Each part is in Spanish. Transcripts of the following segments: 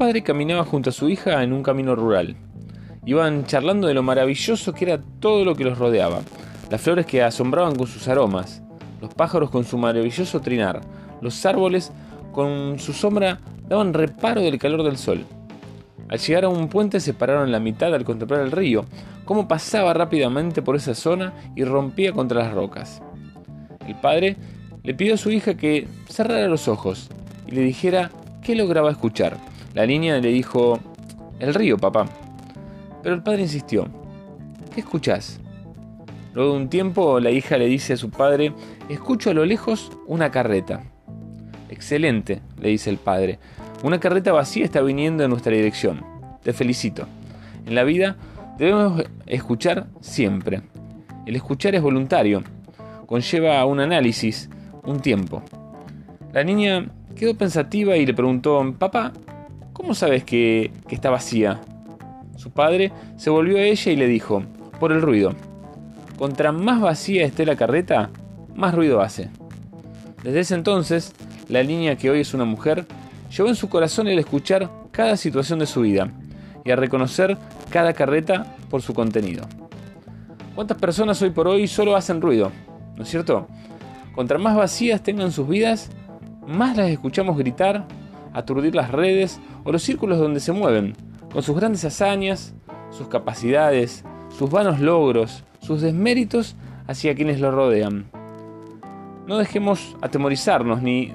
padre caminaba junto a su hija en un camino rural. Iban charlando de lo maravilloso que era todo lo que los rodeaba, las flores que asombraban con sus aromas, los pájaros con su maravilloso trinar, los árboles con su sombra daban reparo del calor del sol. Al llegar a un puente se pararon la mitad al contemplar el río, cómo pasaba rápidamente por esa zona y rompía contra las rocas. El padre le pidió a su hija que cerrara los ojos y le dijera qué lograba escuchar. La niña le dijo, el río, papá. Pero el padre insistió, ¿qué escuchás? Luego de un tiempo, la hija le dice a su padre, escucho a lo lejos una carreta. Excelente, le dice el padre. Una carreta vacía está viniendo en nuestra dirección. Te felicito. En la vida debemos escuchar siempre. El escuchar es voluntario. Conlleva un análisis, un tiempo. La niña quedó pensativa y le preguntó, papá, ¿cómo sabes que, está vacía? Su padre se volvió a ella y le dijo, por el ruido. Contra más vacía esté la carreta, más ruido hace. Desde ese entonces, la niña que hoy es una mujer, llevó en su corazón el escuchar cada situación de su vida y a reconocer cada carreta por su contenido. ¿Cuántas personas hoy por hoy solo hacen ruido? ¿No es cierto? Contra más vacías tengan sus vidas, más las escuchamos gritar, aturdir las redes o los círculos donde se mueven, con sus grandes hazañas, sus capacidades, sus vanos logros, sus desméritos hacia quienes lo rodean. No dejemos atemorizarnos ni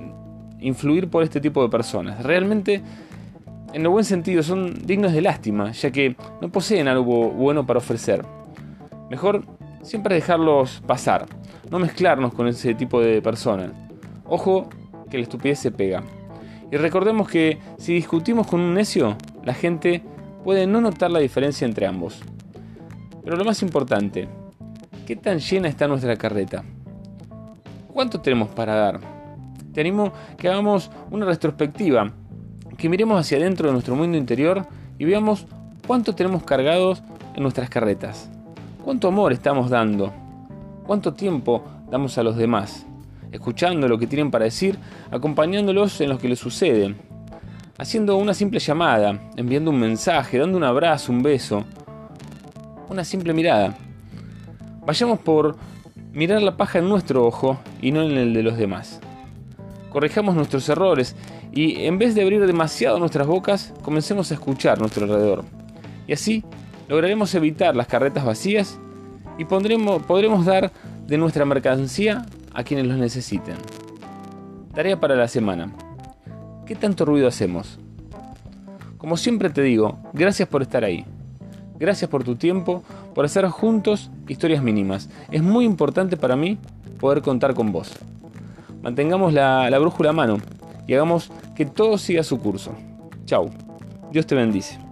influir por este tipo de personas. Realmente, en lo buen sentido, son dignos de lástima, ya que no poseen algo bueno para ofrecer. Mejor siempre dejarlos pasar, no mezclarnos con ese tipo de personas. Ojo que la estupidez se pega. Y recordemos que si discutimos con un necio, la gente puede no notar la diferencia entre ambos. Pero lo más importante, ¿qué tan llena está nuestra carreta? ¿Cuánto tenemos para dar? Te animo que hagamos una retrospectiva, que miremos hacia adentro de nuestro mundo interior y veamos cuánto tenemos cargados en nuestras carretas. ¿Cuánto amor estamos dando? ¿Cuánto tiempo damos a los demás? Escuchando lo que tienen para decir, acompañándolos en lo que les sucede, haciendo una simple llamada, enviando un mensaje, dando un abrazo, un beso, una simple mirada. Vayamos por mirar la paja en nuestro ojo y no en el de los demás. Corrijamos nuestros errores y en vez de abrir demasiado nuestras bocas, comencemos a escuchar nuestro alrededor. Y así lograremos evitar las carretas vacías y podremos dar de nuestra mercancía a quienes los necesiten. Tarea para la semana. ¿Qué tanto ruido hacemos? Como siempre te digo, gracias por estar ahí. Gracias por tu tiempo, por hacer juntos historias mínimas. Es muy importante para mí poder contar con vos. Mantengamos la, la brújula a mano y hagamos que todo siga su curso. Chau. Dios te bendice.